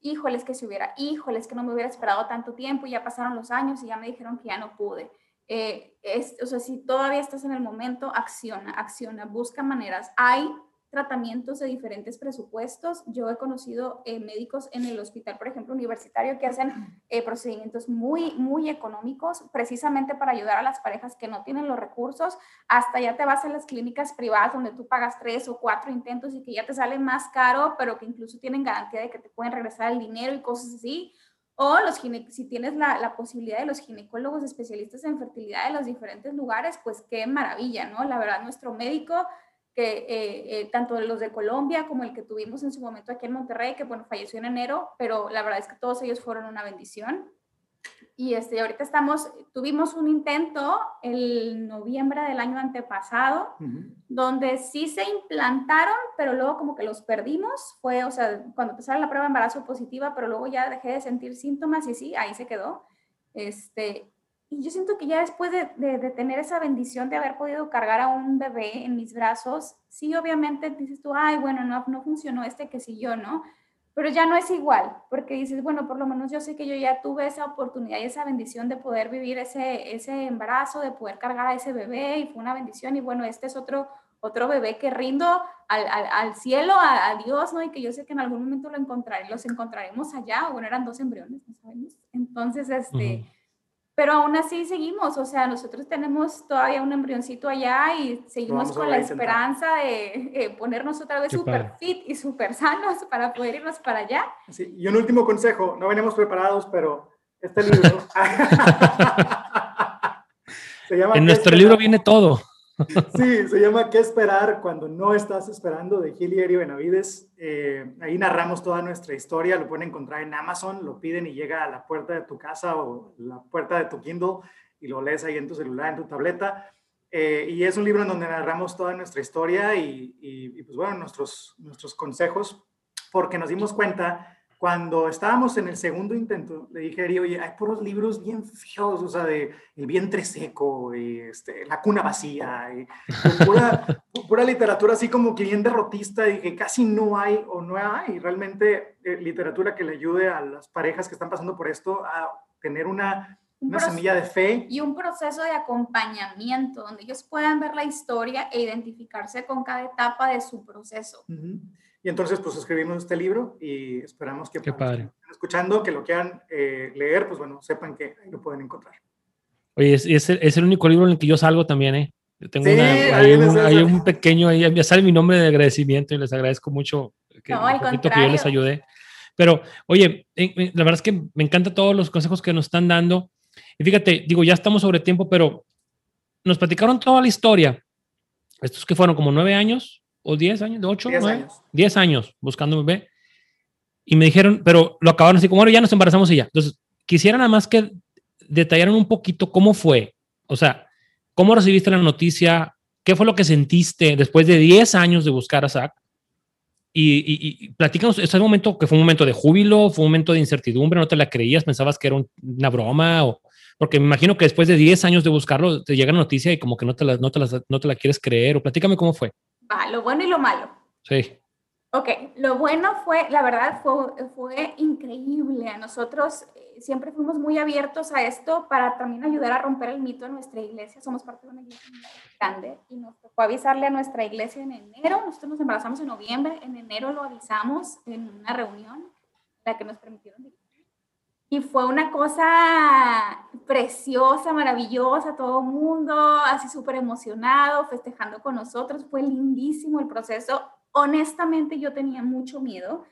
híjoles que se hubiera, híjoles que no me hubiera esperado tanto tiempo y ya pasaron los años y ya me dijeron que ya no pude. Eh, es, o sea, si todavía estás en el momento, acciona, acciona, busca maneras. Hay tratamientos de diferentes presupuestos. Yo he conocido eh, médicos en el hospital, por ejemplo, universitario, que hacen eh, procedimientos muy, muy económicos, precisamente para ayudar a las parejas que no tienen los recursos. Hasta ya te vas a las clínicas privadas donde tú pagas tres o cuatro intentos y que ya te sale más caro, pero que incluso tienen garantía de que te pueden regresar el dinero y cosas así. O los si tienes la, la, posibilidad de los ginecólogos especialistas en fertilidad de los diferentes lugares, pues qué maravilla, ¿no? La verdad, nuestro médico, que eh, eh, tanto los de Colombia como el que tuvimos en su momento aquí en Monterrey, que bueno, falleció en enero, pero la verdad es que todos ellos fueron una bendición. Y este, ahorita estamos, tuvimos un intento el noviembre del año antepasado, donde sí se implantaron, pero luego como que los perdimos. Fue, o sea, cuando empezaron la prueba de embarazo positiva, pero luego ya dejé de sentir síntomas y sí, ahí se quedó. Este, y yo siento que ya después de, de, de, tener esa bendición de haber podido cargar a un bebé en mis brazos, sí, obviamente dices tú, ay, bueno, no, no funcionó este que sí yo, ¿no? pero ya no es igual, porque dices, bueno, por lo menos yo sé que yo ya tuve esa oportunidad y esa bendición de poder vivir ese, ese embarazo, de poder cargar a ese bebé y fue una bendición y bueno, este es otro, otro bebé que rindo al, al, cielo, a, Dios, ¿no? Y que yo sé que en algún momento lo encontraré, los encontraremos allá, bueno, eran dos embriones, no sabemos. Entonces, este... Uh pero aún así seguimos, o sea, nosotros tenemos todavía un embrioncito allá y seguimos con la esperanza de eh, ponernos otra vez súper fit y súper sanos para poder irnos para allá. Sí, y un último consejo, no venimos preparados, pero este libro... se llama en nuestro libro viene todo. Sí, se llama ¿Qué esperar cuando no estás esperando? de Gili Benavides. Eh, ahí narramos toda nuestra historia, lo pueden encontrar en Amazon, lo piden y llega a la puerta de tu casa o la puerta de tu Kindle y lo lees ahí en tu celular, en tu tableta. Eh, y es un libro en donde narramos toda nuestra historia y, y, y, pues bueno, nuestros, nuestros consejos, porque nos dimos cuenta cuando estábamos en el segundo intento, le dije a Eri, oye, hay puros libros bien feos, o sea, de El vientre seco, y este, La cuna vacía, y, pura, pura, literatura así como que bien derrotista, y que casi no hay o no hay realmente eh, literatura que le ayude a las parejas que están pasando por esto a tener una, una semilla de fe. Y un proceso de acompañamiento, donde ellos puedan ver la historia e identificarse con cada etapa de su proceso. Uh -huh. Y entonces, pues escribimos este libro y esperamos que Qué padre. escuchando, que lo quieran eh, leer, pues bueno, sepan que lo pueden encontrar. Oye, es, es, el, es, el, único libro en el que yo salgo también, ¿eh? Yo tengo sí, una, hay, un, hay, un, pequeño, ahí ya sale mi nombre de agradecimiento y les agradezco mucho que, no, al que yo les ayudé. Pero, oye, la verdad es que me encantan todos los consejos que nos están dando. Y fíjate, digo, ya estamos sobre tiempo, pero nos platicaron toda la historia. Estos que fueron como nueve años, o 10 años, de 8, 10 9, años. 10 años buscando un bebé. Y me dijeron, pero lo acabaron así como, bueno, ya nos embarazamos y ya. Entonces, quisiera nada más que detallaran un poquito cómo fue. O sea, cómo recibiste la noticia, qué fue lo que sentiste después de 10 años de buscar a Zach. Y, y, y platícanos, ese momento que fue un momento de júbilo, fue un momento de incertidumbre, no te la creías, pensabas que era un, una broma o, porque me imagino que después de 10 años de buscarlo, te llega la noticia y como que no te la, no te la, no te la quieres creer, o platícame cómo fue. Va, lo bueno y lo malo. Sí. Ok, lo bueno fue, la verdad, fue, fue increíble. A nosotros eh, siempre fuimos muy abiertos a esto para también ayudar a romper el mito en nuestra iglesia. Somos parte de una iglesia muy grande y nos tocó avisarle a nuestra iglesia en enero. Nosotros nos embarazamos en noviembre. En enero lo avisamos en una reunión la que nos permitieron. Y fue una cosa preciosa, maravillosa, todo mundo así súper emocionado, festejando con nosotros. Fue lindísimo el proceso. Honestamente, yo tenía mucho miedo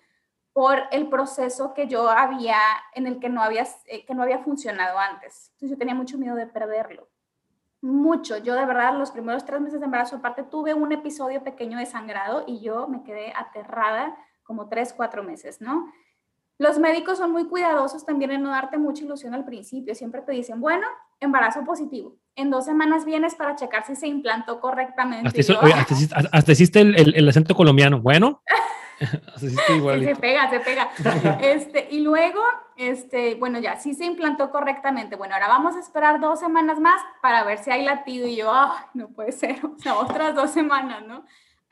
por el proceso que yo había, en el que no había, eh, que no había funcionado antes. Entonces yo tenía mucho miedo de perderlo. Mucho. Yo de verdad los primeros tres meses de embarazo, aparte tuve un episodio pequeño de sangrado y yo me quedé aterrada como tres, cuatro meses, ¿no? Los médicos son muy cuidadosos también en no darte mucha ilusión al principio. Siempre te dicen, bueno, embarazo positivo. En dos semanas vienes para checar si se implantó correctamente. Hasta, hizo, oye, hasta, hasta, hasta hiciste el, el, el, acento colombiano. Bueno. Sí, se pega, se pega. Este, y luego, este, bueno, ya, sí se implantó correctamente. Bueno, ahora vamos a esperar dos semanas más para ver si hay latido. Y yo, oh, no puede ser, o sea, otras dos semanas, ¿no?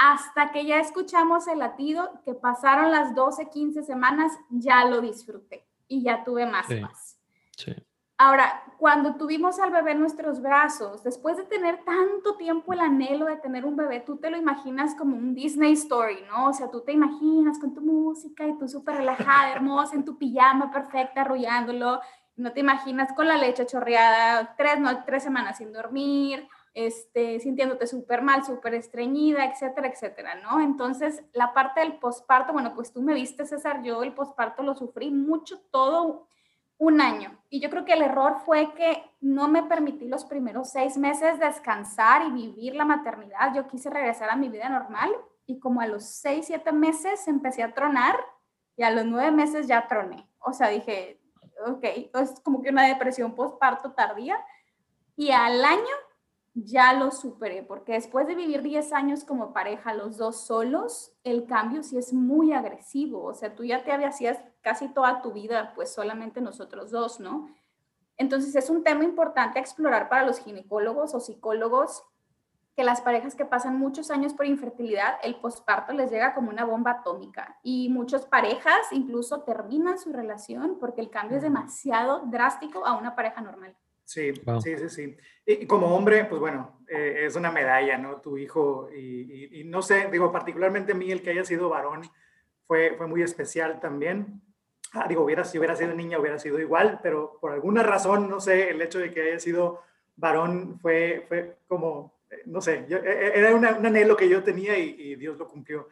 Hasta que ya escuchamos el latido, que pasaron las 12, 15 semanas, ya lo disfruté y ya tuve más sí, paz. Sí. Ahora, cuando tuvimos al bebé en nuestros brazos, después de tener tanto tiempo el anhelo de tener un bebé, tú te lo imaginas como un Disney Story, ¿no? O sea, tú te imaginas con tu música y tú súper relajada, hermosa, en tu pijama perfecta, arrullándolo. No te imaginas con la leche chorreada, tres, no, tres semanas sin dormir, este, sintiéndote súper mal, súper estreñida, etcétera, etcétera, ¿no? Entonces, la parte del posparto, bueno, pues tú me viste, César, yo el posparto lo sufrí mucho, todo un año. Y yo creo que el error fue que no me permití los primeros seis meses descansar y vivir la maternidad. Yo quise regresar a mi vida normal y como a los seis, siete meses empecé a tronar y a los nueve meses ya troné. O sea, dije, ok, es como que una depresión postparto tardía. Y al año ya lo superé, porque después de vivir 10 años como pareja, los dos solos, el cambio sí es muy agresivo. O sea, tú ya te habías casi toda tu vida, pues solamente nosotros dos, ¿no? Entonces es un tema importante a explorar para los ginecólogos o psicólogos que las parejas que pasan muchos años por infertilidad, el posparto les llega como una bomba atómica y muchas parejas incluso terminan su relación porque el cambio es demasiado drástico a una pareja normal. Sí, sí, sí, sí. Y como hombre, pues bueno, eh, es una medalla, ¿no? Tu hijo, y, no sé, digo, particularmente a mí el que haya sido varón fue, fue muy especial también. Ah, digo, hubiera, si hubiera sido niña hubiera sido igual, pero por alguna razón, no sé, el hecho de que haya sido varón fue, fue como, eh, no sé, e, e, era un anhelo que yo tenía y, Dios lo cumplió.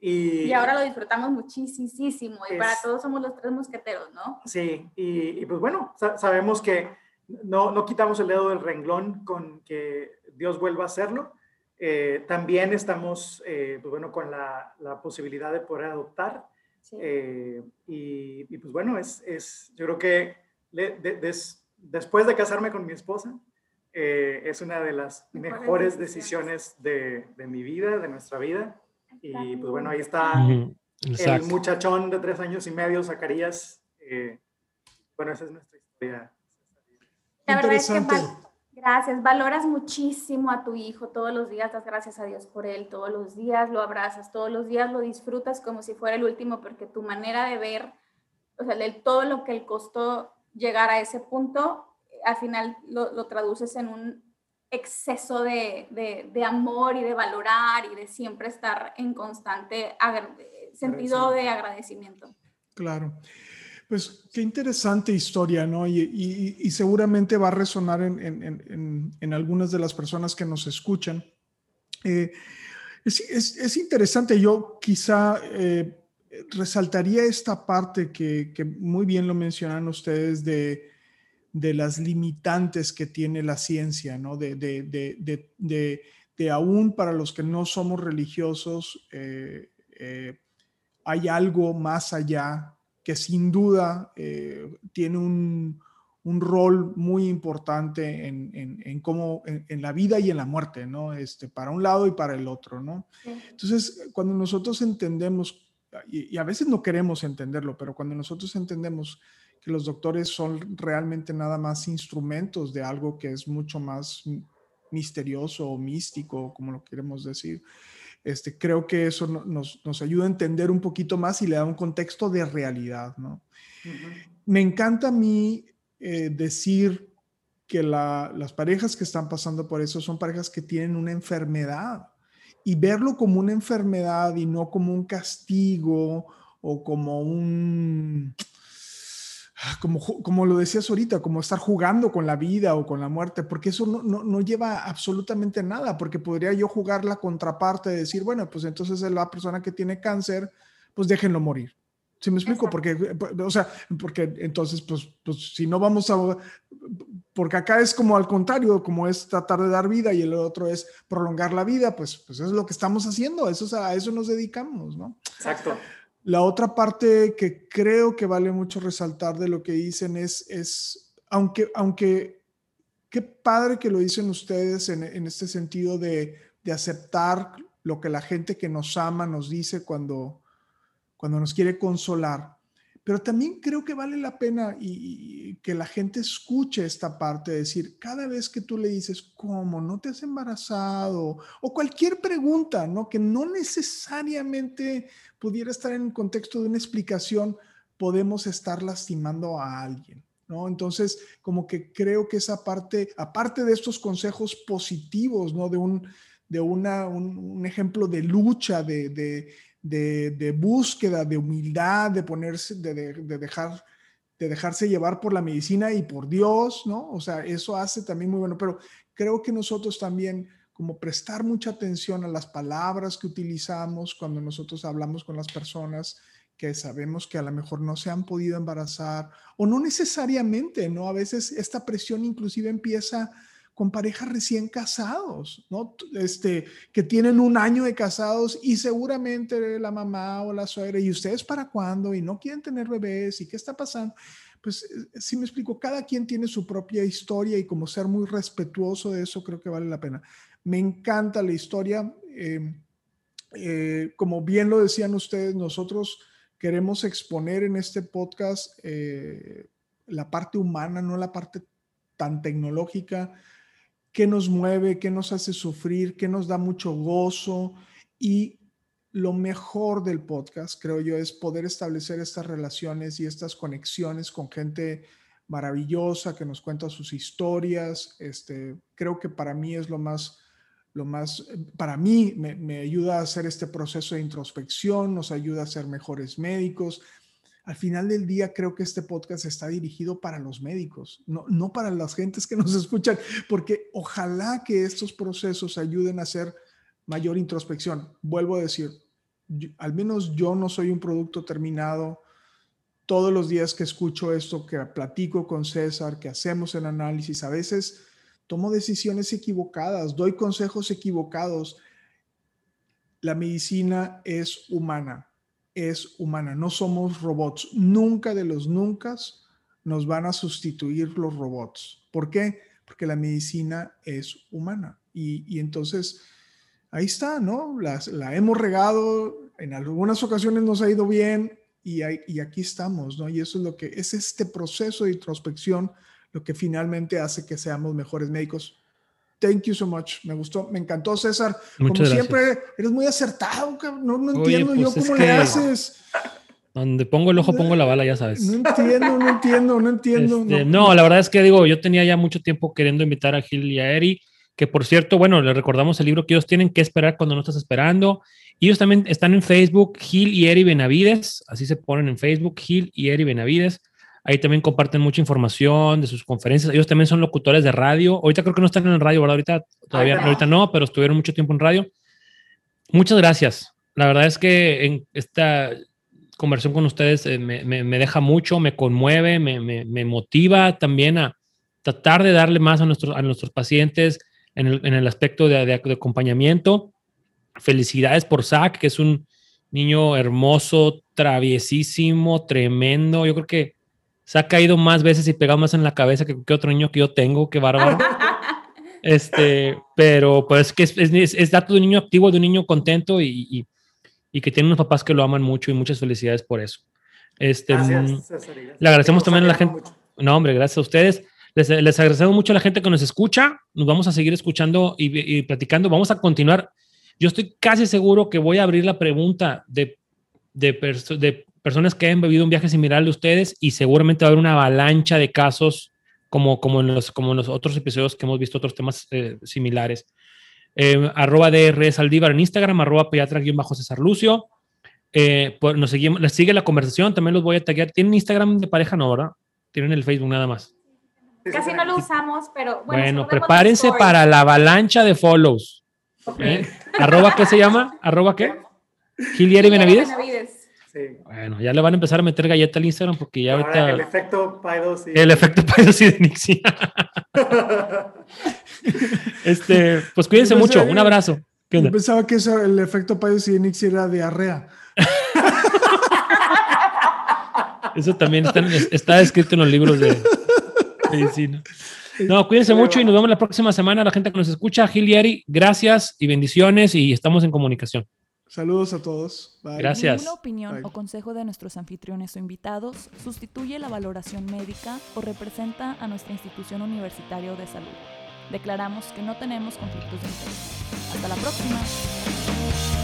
Y, ahora lo disfrutamos muchísimo y para todos somos los tres mosqueteros, ¿no? Sí, y, y pues bueno, sabemos que no, no quitamos el dedo del renglón con que Dios vuelva a hacerlo. Eh, también estamos, eh, pues bueno, con la, la, posibilidad de poder adoptar. Eh, y, y, pues bueno, es, es yo creo que después de casarme con mi esposa, es una de las mejores decisiones de, de, mi vida, de nuestra vida. Y pues bueno, ahí está el muchachón de tres años y medio, Zacarías. bueno, esa es nuestra historia la verdad es que gracias, valoras muchísimo a tu hijo todos los días, das gracias a Dios por él todos los días, lo abrazas todos los días, lo disfrutas como si fuera el último, porque tu manera de ver, o sea, de todo lo que le costó llegar a ese punto, al final lo, traduces en un exceso de, de, de, amor y de valorar y de siempre estar en constante sentido de agradecimiento. Claro. Pues qué interesante historia, ¿no? Y, seguramente va a resonar en, algunas de las personas que nos escuchan. Eh, es, interesante, yo quizá eh, resaltaría esta parte que, muy bien lo mencionan ustedes de, las limitantes que tiene la ciencia, ¿no? De, aún para los que no somos religiosos, eh, hay algo más allá que sin duda eh, tiene un, un, rol muy importante en, en, cómo, en, la vida y en la muerte, ¿no? Este, para un lado y para el otro, ¿no? Entonces, cuando nosotros entendemos, y, a veces no queremos entenderlo, pero cuando nosotros entendemos que los doctores son realmente nada más instrumentos de algo que es mucho más misterioso o místico, como lo queremos decir, este, creo que eso nos, nos, ayuda a entender un poquito más y le da un contexto de realidad, ¿no? Me encanta a mí eh, decir que las parejas que están pasando por eso son parejas que tienen una enfermedad y verlo como una enfermedad y no como un castigo o como un, como, como lo decías ahorita, como estar jugando con la vida o con la muerte, porque eso no, no, no, lleva absolutamente nada, porque podría yo jugar la contraparte de decir, bueno, pues entonces la persona que tiene cáncer, pues déjenlo morir. ¿Sí me explico? Porque, o sea, porque entonces, pues, pues si no vamos a, porque acá es como al contrario, como es tratar de dar vida y el otro es prolongar la vida, pues, pues eso es lo que estamos haciendo, eso, a eso nos dedicamos, ¿no? Exacto. La otra parte que creo que vale mucho resaltar de lo que dicen es, es aunque, aunque, qué padre que lo dicen ustedes en, en este sentido de, de, aceptar lo que la gente que nos ama nos dice cuando, cuando nos quiere consolar. Pero también creo que vale la pena y, que la gente escuche esta parte, de decir, cada vez que tú le dices, ¿cómo? ¿No te has embarazado? O cualquier pregunta, ¿no? Que no necesariamente pudiera estar en el contexto de una explicación, podemos estar lastimando a alguien. ¿no? Entonces, como que creo que esa parte, aparte de estos consejos positivos, ¿no? De un, de una, un, ejemplo de lucha, de, de, de, búsqueda, de humildad, de ponerse, de, dejar de dejarse llevar por la medicina y por Dios, ¿no? O sea, eso hace también muy bueno, pero creo que nosotros también como prestar mucha atención a las palabras que utilizamos cuando nosotros hablamos con las personas que sabemos que a lo mejor no se han podido embarazar o no necesariamente, ¿no? A veces esta presión inclusive empieza con parejas recién casados, ¿no? Este, que tienen un año de casados y seguramente la mamá o la suegra, ¿y ustedes para cuándo? Y no quieren tener bebés, ¿y qué está pasando? Pues eh, si me explico, cada quien tiene su propia historia y como ser muy respetuoso de eso creo que vale la pena. Me encanta la historia. Em, eh, como bien lo decían ustedes, nosotros queremos exponer en este podcast eh, la parte humana, no la parte tan tecnológica, qué nos mueve, qué nos hace sufrir, qué nos da mucho gozo. Y lo mejor del podcast, creo yo, es poder establecer estas relaciones y estas conexiones con gente maravillosa que nos cuenta sus historias. Este, creo que para mí es lo más lo más, para mí me, ayuda a hacer este proceso de introspección, nos ayuda a ser mejores médicos. Al final del día creo que este podcast está dirigido para los médicos, no, no para las gentes que nos escuchan, porque ojalá que estos procesos ayuden a hacer mayor introspección. Vuelvo a decir, al menos yo no soy un producto terminado. Todos los días que escucho esto, que platico con César, que hacemos el análisis, a veces tomo decisiones equivocadas, doy consejos equivocados. La medicina es humana, es humana, no somos robots. Nunca de los nunca nos van a sustituir los robots. ¿Por qué? Porque la medicina es humana. Y, entonces, ahí está, ¿no? la hemos regado, en algunas ocasiones nos ha ido bien y, y aquí estamos, ¿no? Y eso es lo que es este proceso de introspección lo que finalmente hace que seamos mejores médicos. Thank you so much. Me gustó, me encantó, César. Como siempre, eres muy acertado, no, no entiendo yo pues cómo le haces. Donde pongo el ojo, pongo la bala, ya sabes. No entiendo, no entiendo, no entiendo. Este, no, la verdad es que digo, yo tenía ya mucho tiempo queriendo invitar a Gil y a Eri, que por cierto, bueno, les recordamos el libro que ellos tienen que esperar cuando no estás esperando. Ellos también están en Facebook, Gil y Eri Benavides, así se ponen en Facebook, Gil y Eri Benavides. Ahí también comparten mucha información de sus conferencias. Ellos también son locutores de radio. Ahorita creo que no están en el radio, ¿verdad? Ahorita todavía, ahorita no, pero estuvieron mucho tiempo en radio. Muchas gracias. La verdad es que en esta conversación con ustedes eh, me, me, deja mucho, me conmueve, me, me, motiva también a tratar de darle más a nuestros, a nuestros pacientes en el, en el aspecto de, de, de, acompañamiento. Felicidades por Zach, que es un niño hermoso, traviesísimo, tremendo. Yo creo que se ha caído más veces y pegado más en la cabeza que, que otro niño que yo tengo, qué bárbaro. este, pero pues que es, es, es, dato de un niño activo, de un niño contento y, y, y, que tiene unos papás que lo aman mucho y muchas felicidades por eso. Este, gracias, mm, le agradecemos también a la gente. No, hombre, gracias a ustedes. Les, les, agradecemos mucho a la gente que nos escucha. Nos vamos a seguir escuchando y, y, platicando. Vamos a continuar. Yo estoy casi seguro que voy a abrir la pregunta de, de, de personas que han vivido un viaje similar al de ustedes y seguramente va a haber una avalancha de casos como, como, en, los, como en los otros episodios que hemos visto otros temas eh, similares. Eh, arroba DR Saldívar en Instagram, arroba pediatra-césar Lucio. Eh, pues nos seguimos, les sigue la conversación, también los voy a taggear. ¿Tienen Instagram de pareja? No, ¿verdad? Tienen el Facebook nada más. Casi no lo usamos, pero bueno. Bueno, prepárense para la avalancha de follows. Okay. ¿Arroba qué se llama? ¿Arroba qué? Gilieri Benavides. Benavides. Bueno, ya le van a empezar a meter galleta al Instagram porque ya ahorita. El efecto Paidos y. El efecto de Nixie. este, pues cuídense mucho. Un abrazo. Yo pensaba que eso, el efecto Paidos y de Nixie era diarrea. eso también está, está, escrito en los libros de medicina. No, cuídense mucho y nos vemos la próxima semana. La gente que nos escucha, Gil gracias y bendiciones y estamos en comunicación. Saludos a todos. Gracias. Ninguna opinión o consejo de nuestros anfitriones o invitados sustituye la valoración médica o representa a nuestra institución universitaria de salud. Declaramos que no tenemos conflictos de interés. Hasta la próxima.